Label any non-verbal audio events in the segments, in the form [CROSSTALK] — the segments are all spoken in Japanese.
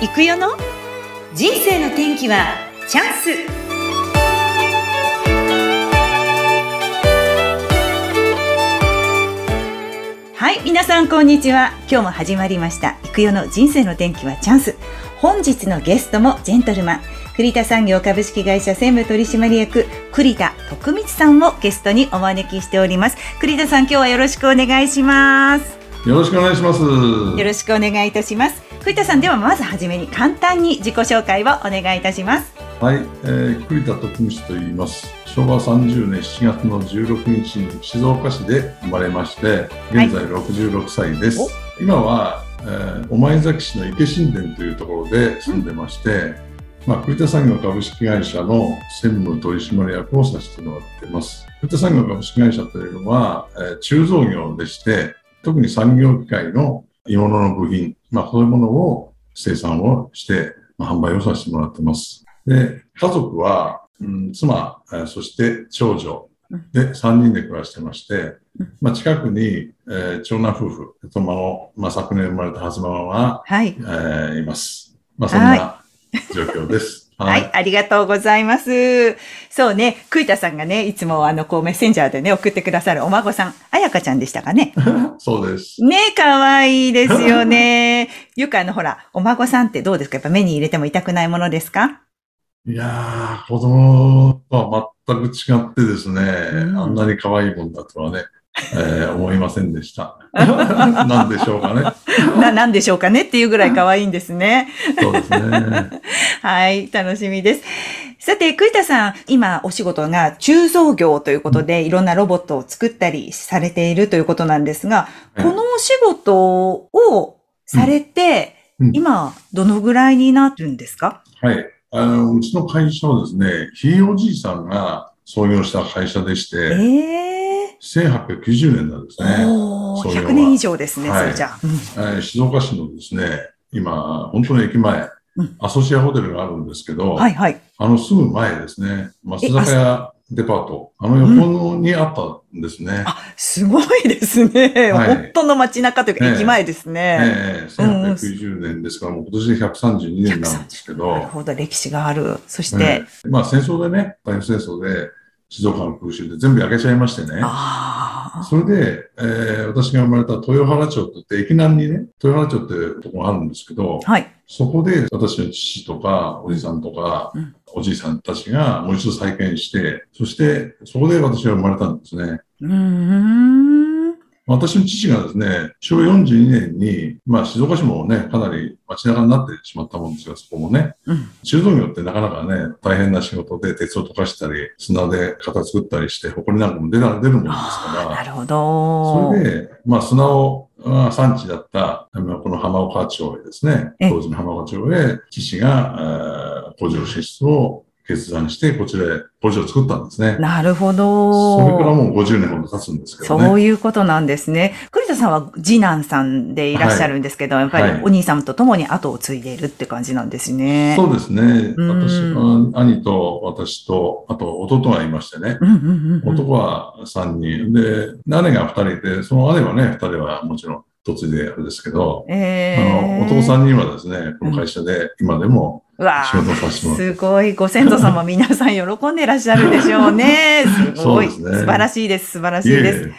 行くよの？人生の天気はチャンス。はい皆さんこんにちは。今日も始まりました。行くよの人生の天気はチャンス。本日のゲストもジェントルマン。栗田産業株式会社専務取締役栗田徳光さんをゲストにお招きしております。栗田さん今日はよろしくお願いします。よろしくお願いします。よろしくお願いいたします栗田さんではまずはじめに簡単に自己紹介をお願いいたしますはい、えー、栗田徳光と言います。昭和30年7月の16日に静岡市で生まれまして、現在66歳です。お今は、えー、御前崎市の池新田というところで住んでまして、まあ、栗田産業株式会社の専務取締役をさせてもらっています。栗田産業株式会社というのは、えー鋳造業でして、特に産業機械の鋳物の部品、まあ、そういうものを生産をして、まあ、販売をさせてもらってます。で、家族は、うん、妻、えーそして長女で3人で暮らしてまして、まあ、近くに、えー長男夫婦、妻の、まあ、昨年生まれた初ママが、はいえーいます。まあ、そんな状況です。はい、ありがとうございます。そうね、栗田さんがね、いつもあの、こう、メッセンジャーでね、送ってくださるお孫さん、あやかちゃんでしたかね？[LAUGHS] そうです。ね、かわいいですよね。よくあの、ほら、お孫さんってどうですか？やっぱ目に入れても痛くないものですか？いやー、子供とは全く違ってですね、うんあんなに可愛いもんだとはね、えー思いませんでした。[LAUGHS] なんでしょうかね。な、なんでしょうかねっていうぐらい可愛いんですね。そうですね。[LAUGHS] はい、楽しみです。さて、栗田さん、今お仕事が鋳造業ということで、いろんなロボットを作ったりされているということなんですが、はいこのお仕事をされて、うんうん今、どのぐらいになるんですか？はい。あの、うちの会社はですね、ひいおじいさんが創業した会社でしえて、え1890年なんですね。おー創業は100年以上ですね、はいそれじゃあ。うんえー静岡市のですね、今、本当の駅前うん、アソシアホテルがあるんですけど、はいはい。あのすぐ前ですね、松坂屋デパート、あの横にあったんですね。あ、すごいですね。はい本当の街中というか、ええ駅前ですね。ええ1890年ですから、もう今年で132年なんですけなるど、ほど、歴史がある。そして、ええまあ戦争でね、太平洋戦争で静岡の空襲で全部焼けちゃいましてね。それで、えー私が生まれた豊原町って駅南にね、豊原町ってところがあるんですけど、はい。そこで私の父とか、おじさんとか、うんおじいさんたちがもう一度再建して、そしてそこで私が生まれたんですね。うーん。私の父がですね、昭和42年に、まあ静岡市もね、かなり街中になってしまったもんですが、そこもね、うん。鋳造業ってなかなかね、大変な仕事で鉄を溶かしたり、砂で型作ったりして、埃なんかも出な出るもんですから、なるほど。それで、まあ、砂を、あ産地だった、この浜岡町へですね、ええ当時の浜岡町へ、父が、えー工場進出を決断して、こちらへ工場を作ったんですね。なるほそれからど。もう50年ほど経つんですけどね。そういうことなんですね。栗田さんは次男さんでいらっしゃるんですけど、やっぱりはいお兄さんと共に後を継いでいるって感じなんですね。そうですね。うん私、あ兄と私と、あと弟がいましてね。うんうんうんうん。男は3人。で、姉が2人いて、その姉はね、2人はもちろん嫁いであれですけど、えあーの、男3人はですね、この会社で今でもうわ仕事をさせてもらってすごい。ご先祖様 [LAUGHS] 皆さん喜んでいらっしゃるでしょうね。[LAUGHS] すごい。ね素晴らしいです。素晴らしいです。い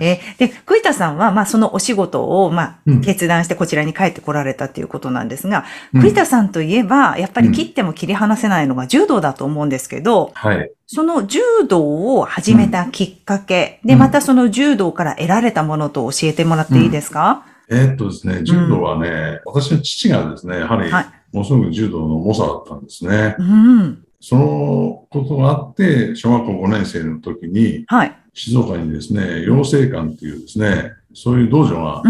えで栗田さんは、まあ、そのお仕事を、まあうん、決断してこちらに帰ってこられたっていうことなんですが、うん栗田さんといえば、やっぱり切っても切り離せないのが柔道だと思うんですけど、はい。その柔道を始めたきっかけ、で、うんまたその柔道から得られたものと教えてもらっていいですか、えーっとですね、柔道はね、私の父がですね、やはり、はいものすごく柔道の猛者だったんですね。うん。そのことがあって、小学校5年生の時に、はい。静岡にですね、養成館っていうですね、そういう道場が。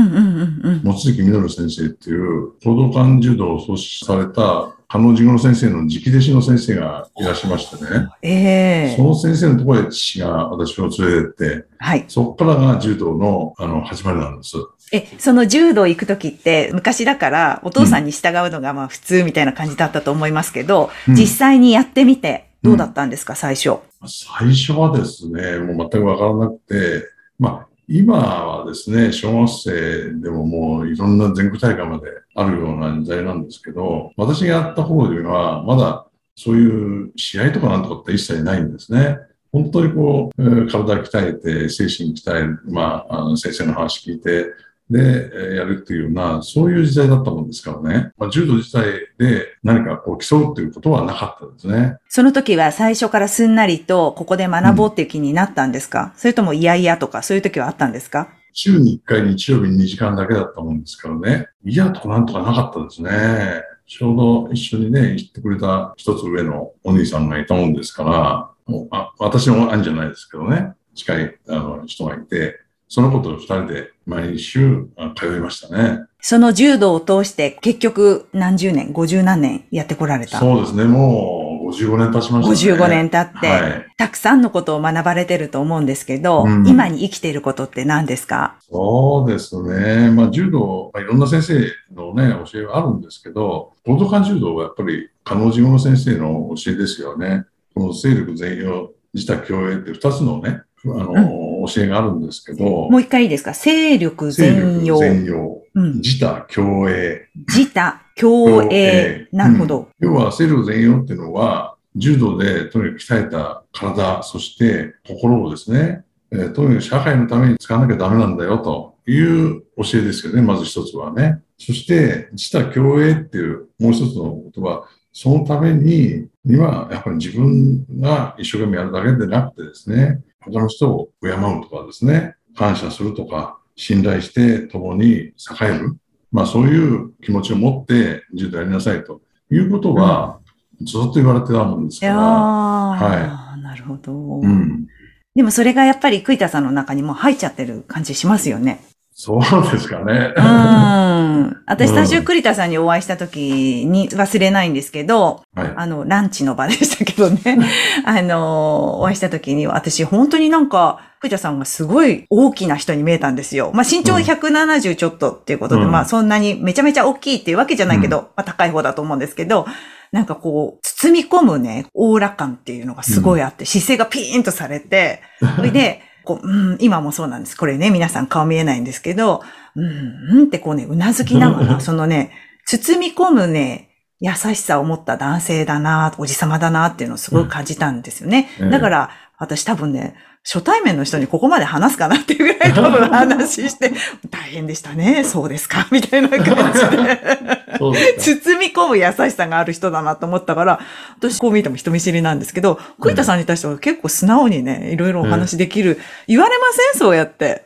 望月実先生っていう、講道館柔道を創始された、加納治五郎先生の直弟子の先生がいらっしゃいましてね、ええその先生のところへ父が私を連れてって、はい。そこからが柔道のあの始まりなんです。え、その柔道行くときって、昔だからお父さんに従うのがまあ普通みたいな感じだったと思いますけど、うん実際にやってみてどうだったんですか、最初。最初はですね、もう全くわからなくて、まあ、今はですね、小学生でももういろんな全国大会まであるような時代なんですけど、私がやった頃では、まだそういう試合とかなんとかって一切ないんですね。本当にこう、体鍛えて、精神鍛える、まあ、あの先生の話聞いて、で、やるっていうような、そういう時代だったもんですからね。まあ、柔道自体で何かこう競うっていうことはなかったですね。その時は最初からすんなりと、ここで学ぼうっていう気になったんですか、うん、それともいやいやとか、そういう時はあったんですか？週に1回日曜日に2時間だけだったもんですからね。いやとかなんとかなかったですね。ちょうど一緒にね、行ってくれた一つ上のお兄さんがいたもんですから、もうあ私の兄じゃないですけどね、近いあの人がいて、その子と二人で毎週通いましたね。その柔道を通して結局何十年、五十何年やってこられたそうですね、もう55年経ちましたね。55年経って、はい、たくさんのことを学ばれてると思うんですけど、うん、今に生きていることって何ですか？そうですね。まあ柔道、まあ、いろんな先生のね、教えがあるんですけど、高等感柔道はやっぱり、加納寺の先生の教えですよね。この勢力全容、自他共栄って二つのね、あの、うん教えがあるんですけど。もう一回いいですか？勢力全容。全容。うん、自他共栄。自他共栄。なるほど、うん、要は勢力全容っていうのは、柔道でとにかく鍛えた体、そして心をですね、えー、とにかく社会のために使わなきゃダメなんだよという教えですよね、まず一つはね。そして、自他共栄っていうもう一つの言葉、そのために、には、やっぱり自分が一生懸命やるだけでなくてですね、他の人を敬うとかですね、感謝するとか、信頼して共に栄える。まあそういう気持ちを持って柔道やりなさいということは、ずっと言われてたもんですから。はい。なるほど。うん。でもそれがやっぱり栗田さんの中にも入っちゃってる感じしますよね。そうですかね。うん。[LAUGHS] 私、最初、栗田さんにお会いした時に忘れないんですけど、はい、あの、ランチの場でしたけどね。[LAUGHS] あの、お会いした時に、私、本当になんか、栗田さんがすごい大きな人に見えたんですよ。まあ、身長170ちょっとっていうことで、うん、まあ、そんなにめちゃめちゃ大きいっていうわけじゃないけど、うん、まあ、高い方だと思うんですけど、なんかこう、包み込むね、オーラ感っていうのがすごいあって、うん、姿勢がピーンとされて、それで、[LAUGHS] こう、うん、今もそうなんです。これね、皆さん顔見えないんですけど、うん、うんってこうね、うなずきながら、[LAUGHS] そのね、包み込むね、優しさを持った男性だな、おじさまだなっていうのをすごい感じたんですよね。うん、だから、私多分ね、初対面の人にここまで話すかなっていうぐらい多分話して、[LAUGHS] 大変でしたね、そうですか、[LAUGHS] みたいな感じで。[LAUGHS] 包み込む優しさがある人だなと思ったから、私こう見ても人見知りなんですけど、栗田さんに対しては結構素直にね、いろいろお話できる。言われません？そうやって。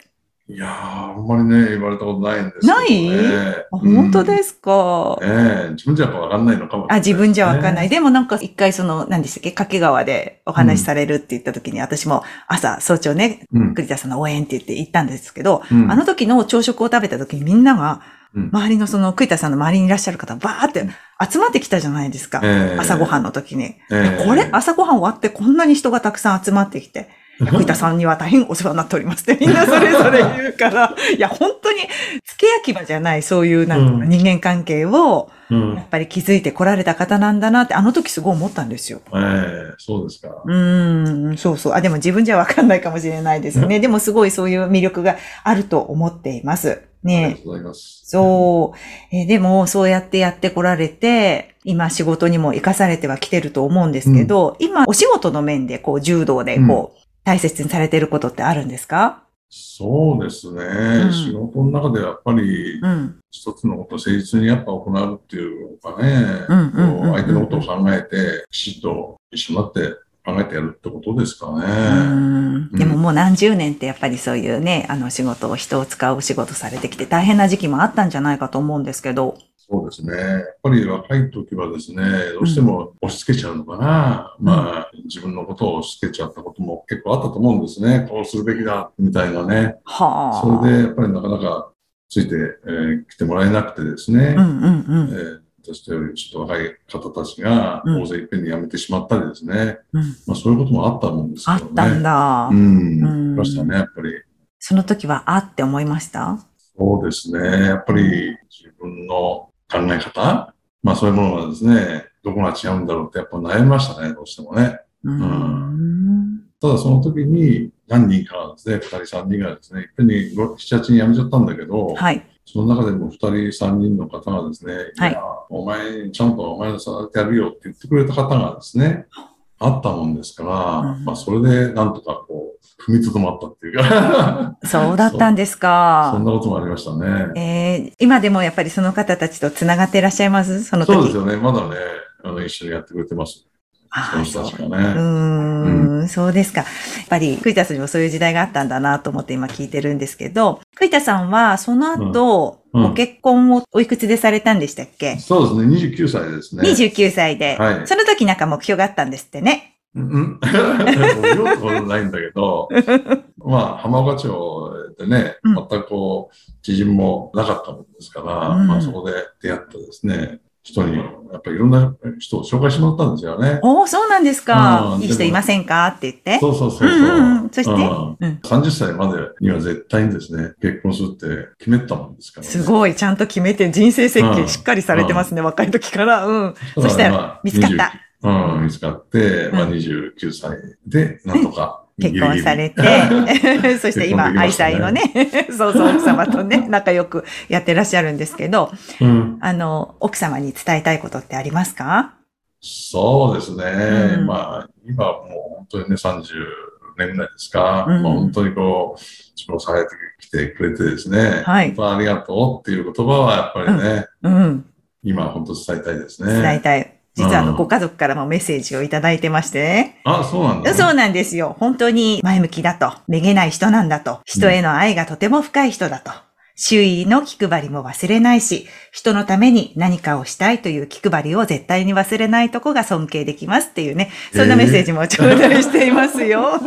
いやー、あんまりね、言われたことないんですけど、ね。ない？あ本当ですか？ええ自分じゃやっぱわかんないのかも、ね、あ、自分じゃわかんない。でもなんか一回その、何でしたっけ、掛川でお話しされるって言った時に、うん、私も朝、早朝ね、栗田さんの応援って言って行ったんですけど、うん、あの時の朝食を食べた時にみんなが、周りのその栗田さんの周りにいらっしゃる方、バーって集まってきたじゃないですか。えー、朝ごはんの時に。えー、これ、朝ごはん終わってこんなに人がたくさん集まってきて。栗田さんには大変お世話になっておりますって [LAUGHS] みんなそれぞれ言うから、いや、本当に、付け焼き場じゃない、そういう、なんか人間関係を、やっぱり気づいてこられた方なんだなって、あの時すごい思ったんですよ。ええー、そうですか。うん、そうそう。あ、でも自分じゃわかんないかもしれないですね。でもすごいそういう魅力があると思っています。ねありがとうございます。そう。えー、でも、そうやってやってこられて、今仕事にも活かされてはきてると思うんですけど、うん、今お仕事の面でこう柔道でこう、大切にされていることってあるんですか？そうですね、うん、仕事の中でやっぱり、一つのことを誠実にやっぱ行うっていうかね、相手のことを考えて、きちっと一緒になって考えてやるってことですかね。でももう何十年ってやっぱりそういうね、あの仕事を人を使うお仕事されてきて大変な時期もあったんじゃないかと思うんですけど。そうですね。やっぱり若い時はですね、どうしても押し付けちゃうのかな。うん、まあ、自分のことを押し付けちゃったことも結構あったと思うんですね。こうするべきだ、みたいなね。はあ。それで、やっぱりなかなかついて、えー、来てもらえなくてですね。うんうんうん。えー私とよりちょっと若い方たちが大勢いっぺんに辞めてしまったりですね。うん、まあそういうこともあったもんですけどね。あったんだ。うん。ありましたね、やっぱり。その時はあって思いました？そうですね。やっぱり自分の考え方、まあそういうものがですね、どこが違うんだろうってやっぱ悩みましたね、どうしてもね。うん、ただその時に何人かがですね、2人、3人がですね、いっぺんに7、8人辞めちゃったんだけど、はい。その中でも2人、3人の方がですね、はいお前、ちゃんとお前のてやるよって言ってくれた方がですね、あったもんですから、うんまあ、それでなんとかこう、踏みとどまったっていうか、[LAUGHS] そうだったんですそかん。なこともありましたね。えー、今でもやっぱりその方たちとつながっていらっしゃいます？その時。そうですよね、まだね、あの一緒にやってくれてます。あその人たちがうね。ーん、そうですか。やっぱり、栗田さんにもそういう時代があったんだなと思って今聞いてるんですけど、栗田さんはその後、うんうんご結婚をおいくつでされたんでしたっけ、そうですね、29歳ですね。?29 歳で、はいその時なんか目標があったんですってね？うん。ようとないんだけど、[LAUGHS] まあ、浜岡町でね、うん全くこう、知人もなかったもんですから、うんまあそこで出会ったですね、人に、やっぱりいろんな人を紹介してもらったんですよね。おお、そうなんですか。うんいい人いませんかって言って。そうそうそうそう。うんうんうんそして？うんうん30歳までには絶対にですね、結婚するって決めたもんですから、ね。すごい、ちゃんと決めて人生設計うんしっかりされてますね、若い時から。うん。だそしたら、まあ見つかった。20うん、見つかって、まあうん29歳で、なんとか。結婚されて [LAUGHS] そして今、愛妻のね、そうそう、奥様とね、[LAUGHS] 仲良くやってらっしゃるんですけど、うんあの、奥様に伝えたいことってありますか？そうですね。うんまあ、今はもう本当にね、30年ぐらいですか。うんまあ本当にこう、指導されてきてくれてですね。はい本当にありがとうっていう言葉はやっぱりね、うん、今本当伝えたいですね。伝えたい。実はあの、うんご家族からもメッセージをいただいてましてね。あ、そうなんだ、ね。そうなんですよ。本当に前向きだと。めげない人なんだと。人への愛がとても深い人だと。周囲の気配りも忘れないし、人のために何かをしたいという気配りを絶対に忘れないとこが尊敬できますっていうね、そんなメッセージも頂戴していますよ。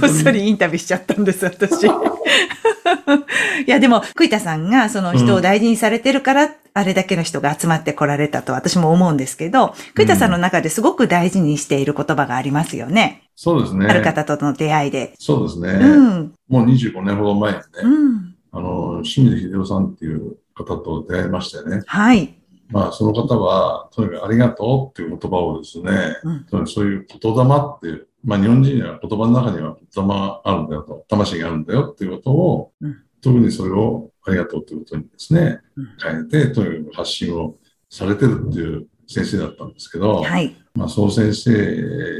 こっそりインタビューしちゃったんです、私。[LAUGHS] いや、でも、栗田さんがその人を大事にされてるから、あれだけの人が集まってこられたと私も思うんですけど、栗田さんの中ですごく大事にしている言葉がありますよね。そうですね。ある方との出会いで。そうですね。うん。もう25年ほど前にね、うん。あの、清水秀夫さんっていう方と出会いましてね。はい。まあ、その方は、とにかくありがとうっていう言葉をですね、うんそういう言霊っていう、まあ、日本人には言葉の中には言霊があるんだよと、魂があるんだよっていうことを、うん特にそれをありがとうということにですねうん、変えて、とにかく発信をされてるっていう先生だったんですけど、はい。まあ、その先生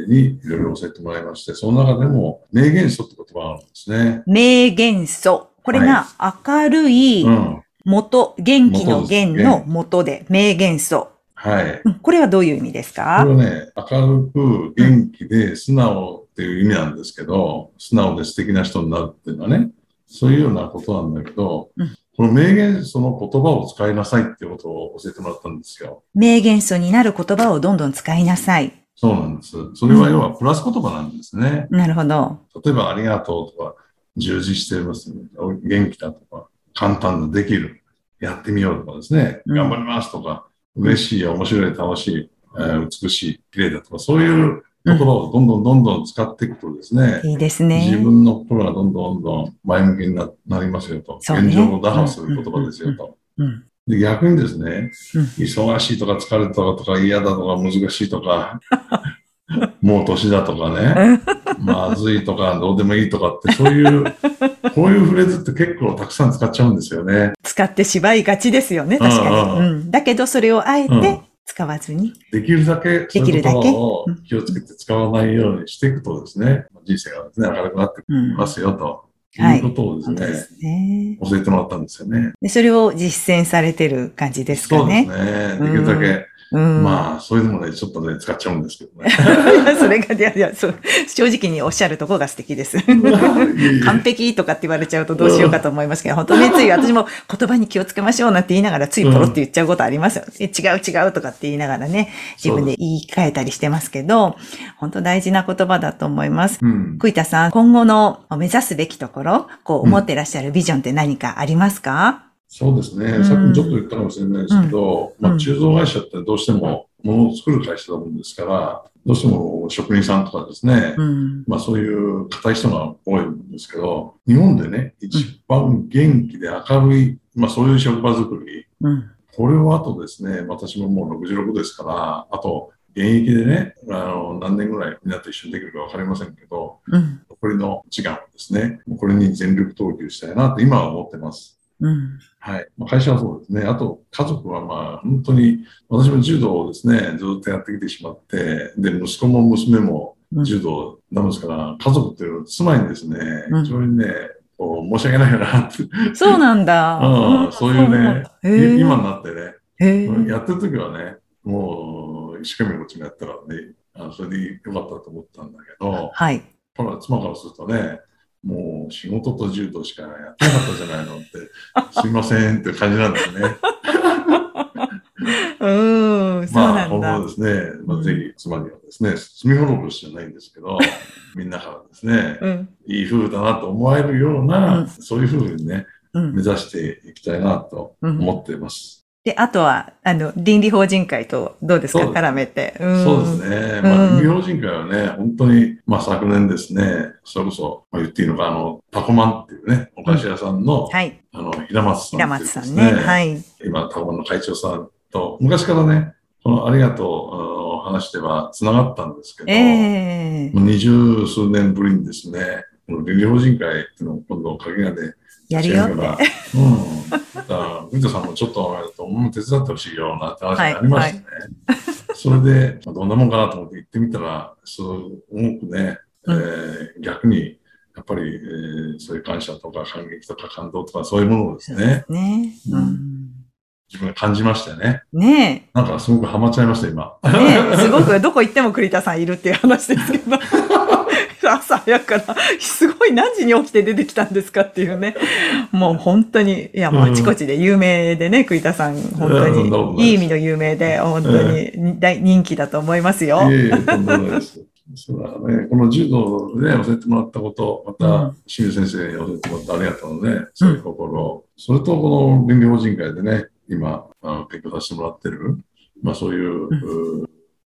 にいろいろ教えてもらいまして、その中でも、名言書って言葉があるんですね。名元素。これが明るいうん。元、元気の元の元で、名元素。はい。うんこれはどういう意味ですこかれはね、明るく元気で素直っていう意味なんですけど、素直で素敵な人になるっていうのはね、そういうようなことなんだけど、うんこの名言その言葉を使いなさいっていうことを教えてもらったんですよ。名元素になる言葉をどんどん使いなさい。そうなんです。それは要はプラス言葉なんですね。なるほど。例えば、ありがとうとか、充実してます、ね、元気だとか、簡単だ、できる、やってみようとかですね、うん頑張りますとか、嬉しい、面白い、楽しい、えー美しい、綺麗だとか、そういう言葉をどんどんどんどん使っていくとですね、いいですね。自分の心がどんどんどん前向きにななりますよと。ね現状を打破する言葉ですよと。うん。で逆にですね、うん忙しいとか疲れたとか嫌だとか難しいとか、[LAUGHS] もう年だとかね、[LAUGHS] まずいとかどうでもいいとかって、そういう、[LAUGHS] こういうフレーズって結構たくさん使っちゃうんですよね。使ってしまいがちですよね、確かに。うんうんうん。だけど、それをあえうんて使わずに。できるだけ、できるだけ気をつけて使わないようにしていくとですね、人生がですね、明るくなってきうん。ますよと、はいいうことをですね、本当ですね。教えてもらったんですよね。で、それを実践されてる感じですかそうですね。ね。できるだけ、うん。まあ、そういうのもね、ちょっとね、使っちゃうんですけどね。[LAUGHS] それが、いやいや、そう、正直におっしゃるところが素敵です。完璧とかって言われちゃうとどうしようかと思いますけど、本当ね、つい私も言葉に気をつけましょうなんて言いながらついポロって言っちゃうことありますよ。え違う違うとかって言いながらね、自分で言い換えたりしてますけど、本当大事な言葉だと思います。うん。栗田さん、今後の目指すべきところ、こう思ってらっしゃるビジョンって何かありますか、そうですね。うんさっきもちょっと言ったかもしれないですけど、うんまあ、鋳造会社ってどうしても物を作る会社だもんですから、どうしても職人さんとかですね、うん。まあそういう硬い人が多いんですけど、日本でね、一番元気で明るい、まあそういう職場作り、うん。これをあとですね、私ももう66ですから、あと現役でね、あの何年ぐらいみんなと一緒にできるかわかりませんけど、うん。残りの時間をですね、これに全力投球したいなと今は思ってます。うん。はい。まあ、会社はそうですね。あと、家族はまあ、本当に、私も柔道をですね、ずっとやってきてしまって、で、息子も娘もうん柔道なんですから、家族っていうのは妻にですね、うん非常にね、こう、申し訳ないなって、そうなんだ。[LAUGHS] うんそういうね今になってね、やってる時はね、もう、一生懸命こっちがやったからね、あそれでよかったと思ったんだけど、はい。ほら、妻からするとね、もう仕事と柔道しかやってなかったじゃないのって、[LAUGHS] すいませんって感じなんですね。[LAUGHS] うん、そうまあ、なんだ。今後ですね、まあ、うんぜひ妻にはですね、罪滅ぼしじゃないんですけど、[LAUGHS] みんなからですね、うん。いい夫婦だなと思われるような、うんそういう夫婦にね、うん目。指していきたいなと思っています。で、あとは、あの、倫理法人会とどうですか？絡めて。うんそうですね。まあ、うん医療人会はね、本当に、まあ、昨年ですね、それこそ、まあ、言っていいのか、あの、タコマンっていうね、お菓子屋さんの、はい。あの、平松さん平っていうです松さんね。はい。今、タコマンの会長さんと、昔からね、このありがとうお話では繋がったんですけど、ええもう二十数年ぶりにですね、この倫理法人会っていうのを今度、鍵屋でやるよって。うん。だから、藤田さんもちょっと、お前も手伝ってほしいよなって話になりましてね。それで、まあどんなもんかなと思って行ってみたら、そう、多くね、えー逆に、やっぱり、えーそういう感謝とか感激とか感動とかそういうものをですね、ね。ううん自分が感じましてね。ねなんかすごくハマっちゃいました、今。え。ねえ。すごく、どこ行っても栗田さんいるっていう話ですけど。朝早くから、すごい何時に起きて出てきたんですかっていうね。もう本当に、いやもうあちこちで有名でね、栗田さん、本当に、いい意味の有名で、本当に大人気だと思いますよ。いえいえ、とんでもないです。そうだね、この柔道で教えてもらったこと、またうん、清水先生に教えてもらってありがとうので、そういう心、それとこの倫理法人会でね、今、あの勉強させてもらってる、まあそういう、う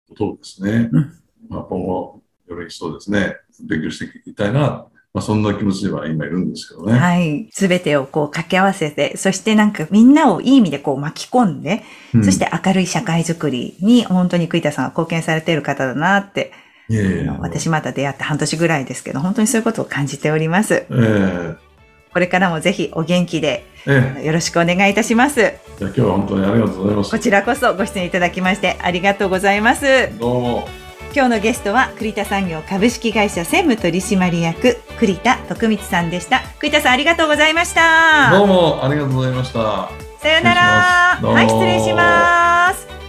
ことをですね、うん。まあ今後、より一層ですね、勉強していきたいな、まあそんな気持ちでは今いるんですけどね。はい。すべてをこう掛け合わせて、そしてなんかみんなをいい意味でこう巻き込んで、うんそして明るい社会づくりに本当に栗田さんは貢献されている方だなって、いえいえあの私まだ出会って半年ぐらいですけど、本当にそういうことを感じております。ええこれからもぜひお元気でええよろしくお願いいたします。じゃあ今日は本当にありがとうございますこ。ちらこそご出演いただきましてありがとうございます。どうも。今日のゲストは栗田産業株式会社専務取締役栗田徳光さんでした。栗田さんありがとうございました。どうもありがとうございました。さようなら。はい、失礼します。